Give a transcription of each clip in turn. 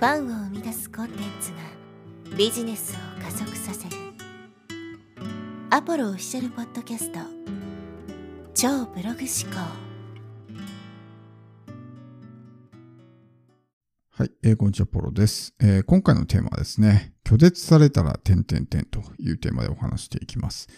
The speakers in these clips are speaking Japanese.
ファンを生み出すコンテンツがビジネスを加速させるアポロオフィシャルポッドキャスト超ブログ思考はい、えー、こんにちは、ポロです、えー。今回のテーマはですね、拒絶されたら点々点というテーマでお話していきます。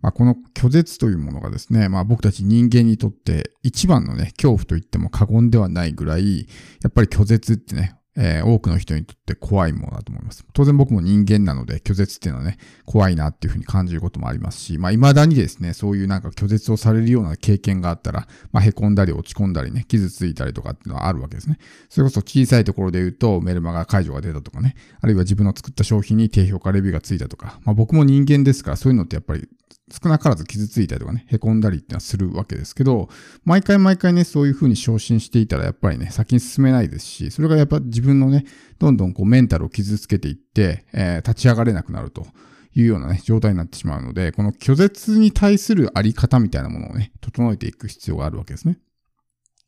まあ、この拒絶というものがですね、まあ、僕たち人間にとって一番のね、恐怖と言っても過言ではないぐらい、やっぱり拒絶ってね、えー、多くの人にとって怖いものだと思います。当然僕も人間なので拒絶っていうのはね、怖いなっていうふうに感じることもありますし、まあ未だにですね、そういうなんか拒絶をされるような経験があったら、まあ凹んだり落ち込んだりね、傷ついたりとかっていうのはあるわけですね。それこそ小さいところで言うとメルマガ解除が出たとかね、あるいは自分の作った商品に低評価レビューがついたとか、まあ僕も人間ですからそういうのってやっぱり少なからず傷ついたりとかね、凹んだりってのはするわけですけど、毎回毎回ね、そういう風に昇進していたらやっぱりね、先に進めないですし、それがやっぱ自分のね、どんどんこうメンタルを傷つけていって、えー、立ち上がれなくなるというようなね、状態になってしまうので、この拒絶に対するあり方みたいなものをね、整えていく必要があるわけですね。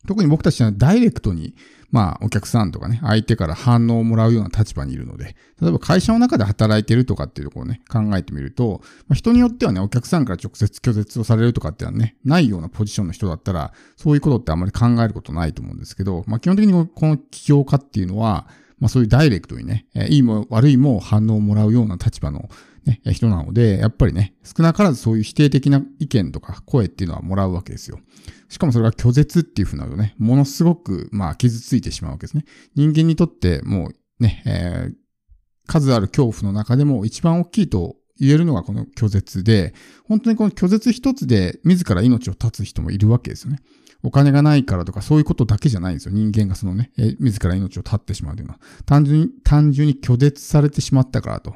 特に僕たちはダイレクトに、まあ、お客さんとかね、相手から反応をもらうような立場にいるので、例えば会社の中で働いてるとかっていうところをね、考えてみると、まあ、人によってはね、お客さんから直接拒絶をされるとかっていうのはね、ないようなポジションの人だったら、そういうことってあんまり考えることないと思うんですけど、まあ、基本的にこの起業家っていうのは、まあ、そういうダイレクトにね、いいも悪いも反応をもらうような立場のね、人なので、やっぱりね、少なからずそういう否定的な意見とか声っていうのはもらうわけですよ。しかもそれが拒絶っていうふうなのね、ものすごく、まあ、傷ついてしまうわけですね。人間にとってもうね、えー、数ある恐怖の中でも一番大きいと言えるのがこの拒絶で、本当にこの拒絶一つで自ら命を絶つ人もいるわけですよね。お金がないからとかそういうことだけじゃないんですよ。人間がそのね、え自ら命を絶ってしまうというのは。単純に、単純に拒絶されてしまったからと。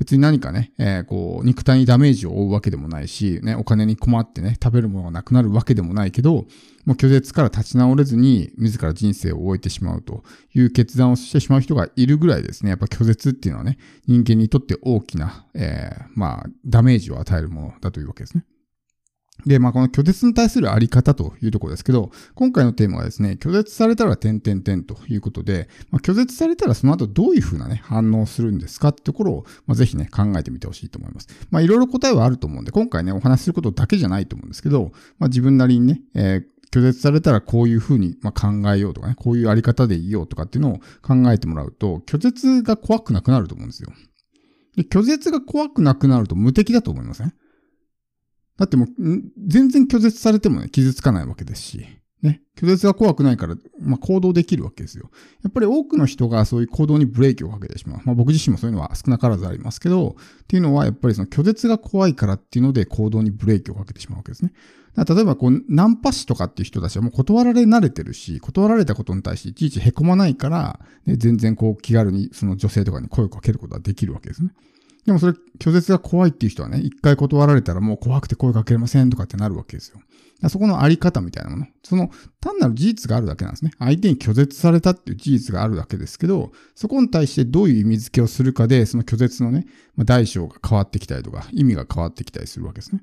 別に何かね、えー、こう、肉体にダメージを負うわけでもないし、ね、お金に困ってね、食べるものがなくなるわけでもないけど、もう拒絶から立ち直れずに、自ら人生を終えてしまうという決断をしてしまう人がいるぐらいですね、やっぱ拒絶っていうのはね、人間にとって大きな、えー、まあ、ダメージを与えるものだというわけですね。で、まあ、この拒絶に対するあり方というところですけど、今回のテーマはですね、拒絶されたら点々点ということで、まあ、拒絶されたらその後どういうふうなね、反応するんですかってところを、まあ、ぜひね、考えてみてほしいと思います。まあ、いろいろ答えはあると思うんで、今回ね、お話しすることだけじゃないと思うんですけど、まあ、自分なりにね、えー拒絶されたらこういうふうに考えようとかね、こういうあり方でいようとかっていうのを考えてもらうと、拒絶が怖くなくなると思うんですよ。で拒絶が怖くなくなると無敵だと思いません、ね、だってもう、全然拒絶されてもね、傷つかないわけですし、ね、拒絶が怖くないから、まあ、行動できるわけですよ。やっぱり多くの人がそういう行動にブレーキをかけてしまう。まあ、僕自身もそういうのは少なからずありますけど、っていうのはやっぱりその拒絶が怖いからっていうので行動にブレーキをかけてしまうわけですね。例えばこう、ナンパ師とかっていう人たちはもう断られ慣れてるし、断られたことに対していちいち凹まないから、ね、全然こう気軽にその女性とかに声をかけることができるわけですね。でもそれ、拒絶が怖いっていう人はね、一回断られたらもう怖くて声かけれませんとかってなるわけですよ。そこのあり方みたいなもの。その単なる事実があるだけなんですね。相手に拒絶されたっていう事実があるだけですけど、そこに対してどういう意味付けをするかで、その拒絶のね、大小が変わってきたりとか、意味が変わってきたりするわけですね。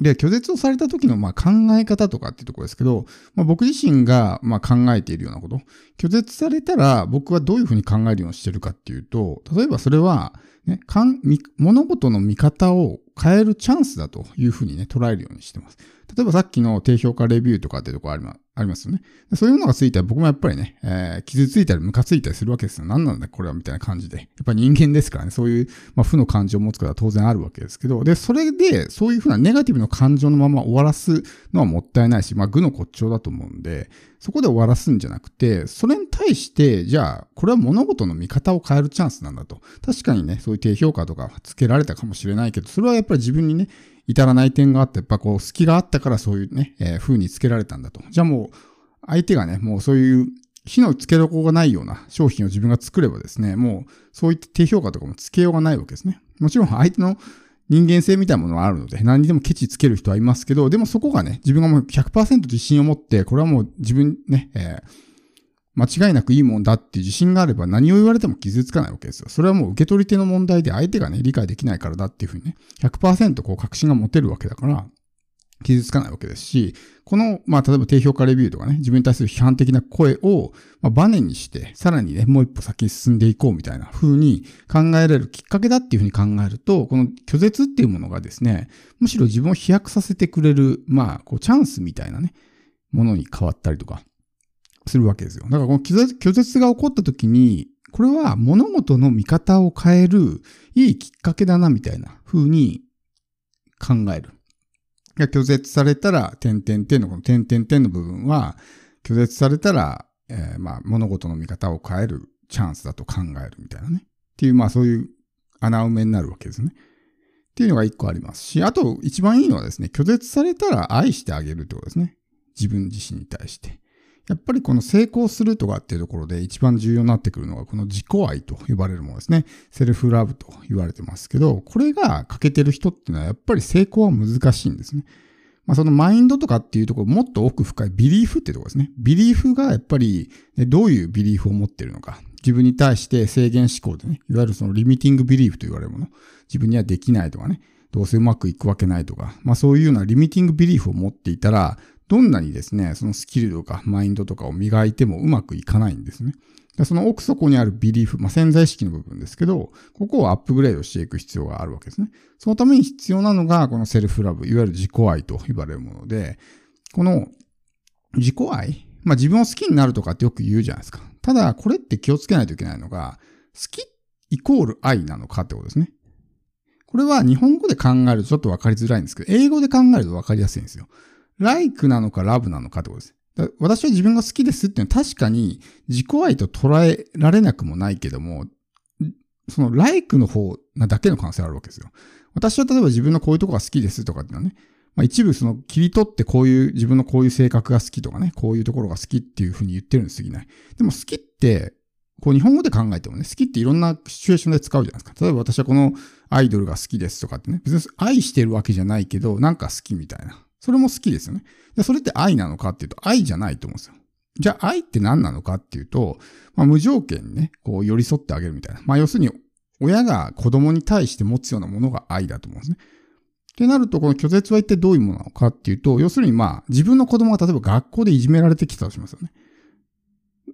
で、拒絶をされた時のま考え方とかっていうところですけど、まあ、僕自身がま考えているようなこと、拒絶されたら僕はどういうふうに考えるようにしてるかっていうと、例えばそれは、ね、かん物事の見方を変えるチャンスだというふうにね、捉えるようにしてます。例えばさっきの低評価レビューとかってとこありま。ありますよね。そういうのがついたら僕もやっぱりね、えー、傷ついたりムカついたりするわけですよ。何なんだこれはみたいな感じで。やっぱり人間ですからね、そういう、まあ、負の感情を持つことは当然あるわけですけど、で、それで、そういうふうなネガティブな感情のまま終わらすのはもったいないし、まあ、愚の骨頂だと思うんで、そこで終わらすんじゃなくて、それに対して、じゃあ、これは物事の見方を変えるチャンスなんだと。確かにね、そういう低評価とかつけられたかもしれないけど、それはやっぱり自分にね、至らない点があって、やっぱこう、隙があったからそういうね、えー、風につけられたんだと。じゃあもう、相手がね、もうそういう火のつけどころがないような商品を自分が作ればですね、もうそういった低評価とかもつけようがないわけですね。もちろん相手の人間性みたいなものはあるので、何にでもケチつける人はいますけど、でもそこがね、自分がもう100%自信を持って、これはもう自分ね、えー、間違いなくいいもんだっていう自信があれば何を言われても傷つかないわけですよ。それはもう受け取り手の問題で相手がね、理解できないからだっていうふうにね、100%こう確信が持てるわけだから、傷つかないわけですし、この、まあ、例えば低評価レビューとかね、自分に対する批判的な声を、まあ、バネにして、さらにね、もう一歩先に進んでいこうみたいな風に考えられるきっかけだっていうふうに考えると、この拒絶っていうものがですね、むしろ自分を飛躍させてくれる、まあ、こう、チャンスみたいなね、ものに変わったりとか、するわけですよ。だからこの拒絶が起こった時に、これは物事の見方を変えるいいきっかけだなみたいな風に考える。が拒絶されたら、点々点のこの点々点の部分は、拒絶されたら、えー、まあ、物事の見方を変えるチャンスだと考えるみたいなね。っていう、まあそういう穴埋めになるわけですね。っていうのが一個ありますし、あと一番いいのはですね、拒絶されたら愛してあげるってことですね。自分自身に対して。やっぱりこの成功するとかっていうところで一番重要になってくるのがこの自己愛と呼ばれるものですね。セルフラブと言われてますけど、これが欠けてる人っていうのはやっぱり成功は難しいんですね。まあそのマインドとかっていうところもっと奥深いビリーフってところですね。ビリーフがやっぱりどういうビリーフを持ってるのか。自分に対して制限思考でね、いわゆるそのリミティングビリーフと言われるもの。自分にはできないとかね、どうせうまくいくわけないとか、まあそういうようなリミティングビリーフを持っていたら、どんなにですね、そのスキルとかマインドとかを磨いてもうまくいかないんですね。その奥底にあるビリーフ、まあ、潜在意識の部分ですけど、ここをアップグレードしていく必要があるわけですね。そのために必要なのが、このセルフラブ、いわゆる自己愛と言われるもので、この自己愛、まあ、自分を好きになるとかってよく言うじゃないですか。ただ、これって気をつけないといけないのが、好きイコール愛なのかってことですね。これは日本語で考えるとちょっとわかりづらいんですけど、英語で考えるとわかりやすいんですよ。Like なのかラブなのかってことです。私は自分が好きですっていうのは確かに自己愛と捉えられなくもないけども、その like の方なだけの可能性あるわけですよ。私は例えば自分のこういうとこが好きですとかっていうのはね、まあ、一部その切り取ってこういう自分のこういう性格が好きとかね、こういうところが好きっていうふうに言ってるに過ぎない。でも好きって、こう日本語で考えてもね、好きっていろんなシチュエーションで使うじゃないですか。例えば私はこのアイドルが好きですとかってね、別に愛してるわけじゃないけど、なんか好きみたいな。それも好きですよね。でそれって愛なのかっていうと、愛じゃないと思うんですよ。じゃあ愛って何なのかっていうと、まあ、無条件にね、こう寄り添ってあげるみたいな。まあ要するに、親が子供に対して持つようなものが愛だと思うんですね。ってなると、この拒絶は一体どういうものなのかっていうと、要するにまあ、自分の子供が例えば学校でいじめられてきたとしますよね。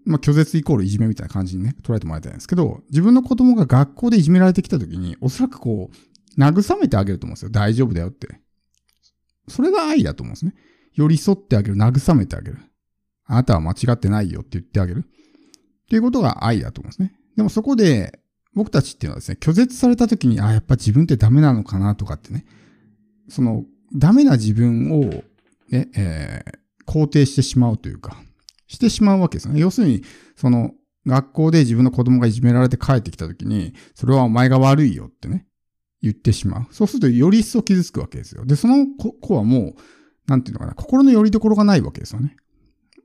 まあ、拒絶イコールいじめみたいな感じにね、捉えてもらいたいんですけど、自分の子供が学校でいじめられてきた時に、おそらくこう、慰めてあげると思うんですよ。大丈夫だよって。それが愛だと思うんですね。寄り添ってあげる、慰めてあげる。あなたは間違ってないよって言ってあげる。っていうことが愛だと思うんですね。でもそこで、僕たちっていうのはですね、拒絶された時に、あ、やっぱ自分ってダメなのかなとかってね、その、ダメな自分を、ね、えー、肯定してしまうというか、してしまうわけですね。要するに、その、学校で自分の子供がいじめられて帰ってきた時に、それはお前が悪いよってね、言ってしまう。そうするとより一層傷つくわけですよ。で、その子はもう、なんていうのかな、心の拠り所がないわけですよね。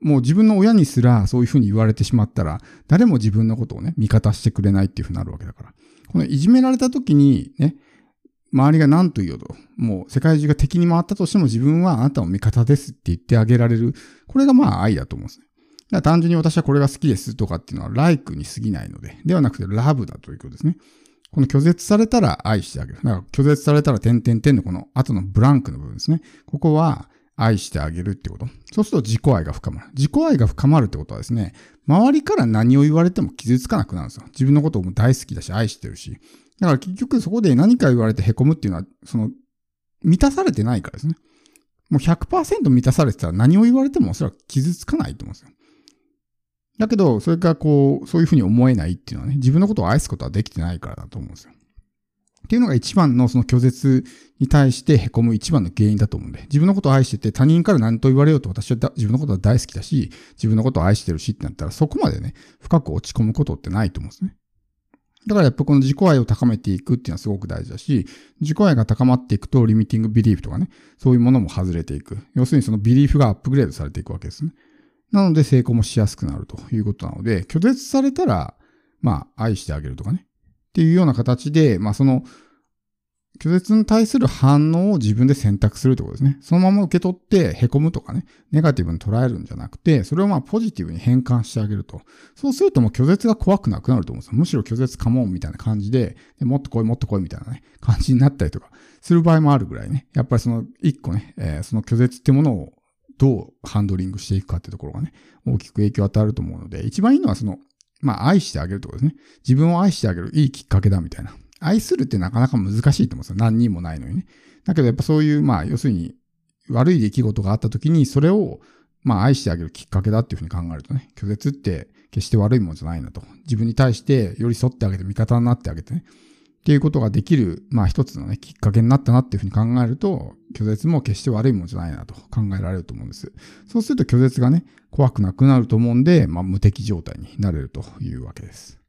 もう自分の親にすらそういうふうに言われてしまったら、誰も自分のことをね、味方してくれないっていうふうになるわけだから。このいじめられた時にね、周りが何と言おうと、もう世界中が敵に回ったとしても自分はあなたの味方ですって言ってあげられる。これがまあ愛だと思うんですね。だから単純に私はこれが好きですとかっていうのはライクに過ぎないので、ではなくてラブだということですね。この拒絶されたら愛してあげる。だから拒絶されたら点々点のこの後のブランクの部分ですね。ここは愛してあげるってこと。そうすると自己愛が深まる。自己愛が深まるってことはですね、周りから何を言われても傷つかなくなるんですよ。自分のことも大好きだし愛してるし。だから結局そこで何か言われて凹むっていうのは、その、満たされてないからですね。もう100%満たされてたら何を言われてもおそらく傷つかないと思うんですよ。だけど、それがこう、そういうふうに思えないっていうのはね、自分のことを愛すことはできてないからだと思うんですよ。っていうのが一番のその拒絶に対して凹む一番の原因だと思うんで、自分のことを愛してて他人から何と言われようと私は自分のことは大好きだし、自分のことを愛してるしってなったらそこまでね、深く落ち込むことってないと思うんですね。だからやっぱこの自己愛を高めていくっていうのはすごく大事だし、自己愛が高まっていくとリミティングビリーフとかね、そういうものも外れていく。要するにそのビリーフがアップグレードされていくわけですね。なので成功もしやすくなるということなので、拒絶されたら、まあ愛してあげるとかね。っていうような形で、まあその拒絶に対する反応を自分で選択するってことですね。そのまま受け取って凹むとかね、ネガティブに捉えるんじゃなくて、それをまあポジティブに変換してあげると。そうするともう拒絶が怖くなくなると思うんですよ。むしろ拒絶かもみたいな感じでで、もっと来いもっと来いみたいなね、感じになったりとかする場合もあるぐらいね。やっぱりその一個ね、えー、その拒絶ってものをどうハンドリングしていくかってところがね、大きく影響を与えると思うので、一番いいのはその、まあ愛してあげるってことですね。自分を愛してあげるいいきっかけだみたいな。愛するってなかなか難しいと思うんですよ。何人もないのにね。だけどやっぱそういう、まあ要するに悪い出来事があった時にそれをまあ愛してあげるきっかけだっていうふうに考えるとね、拒絶って決して悪いものじゃないなと。自分に対して寄り添ってあげて味方になってあげてね。っていうことができる、まあ一つのね、きっかけになったなっていうふうに考えると、拒絶も決して悪いものじゃないなと考えられると思うんです。そうすると拒絶がね、怖くなくなると思うんで、まあ無敵状態になれるというわけです。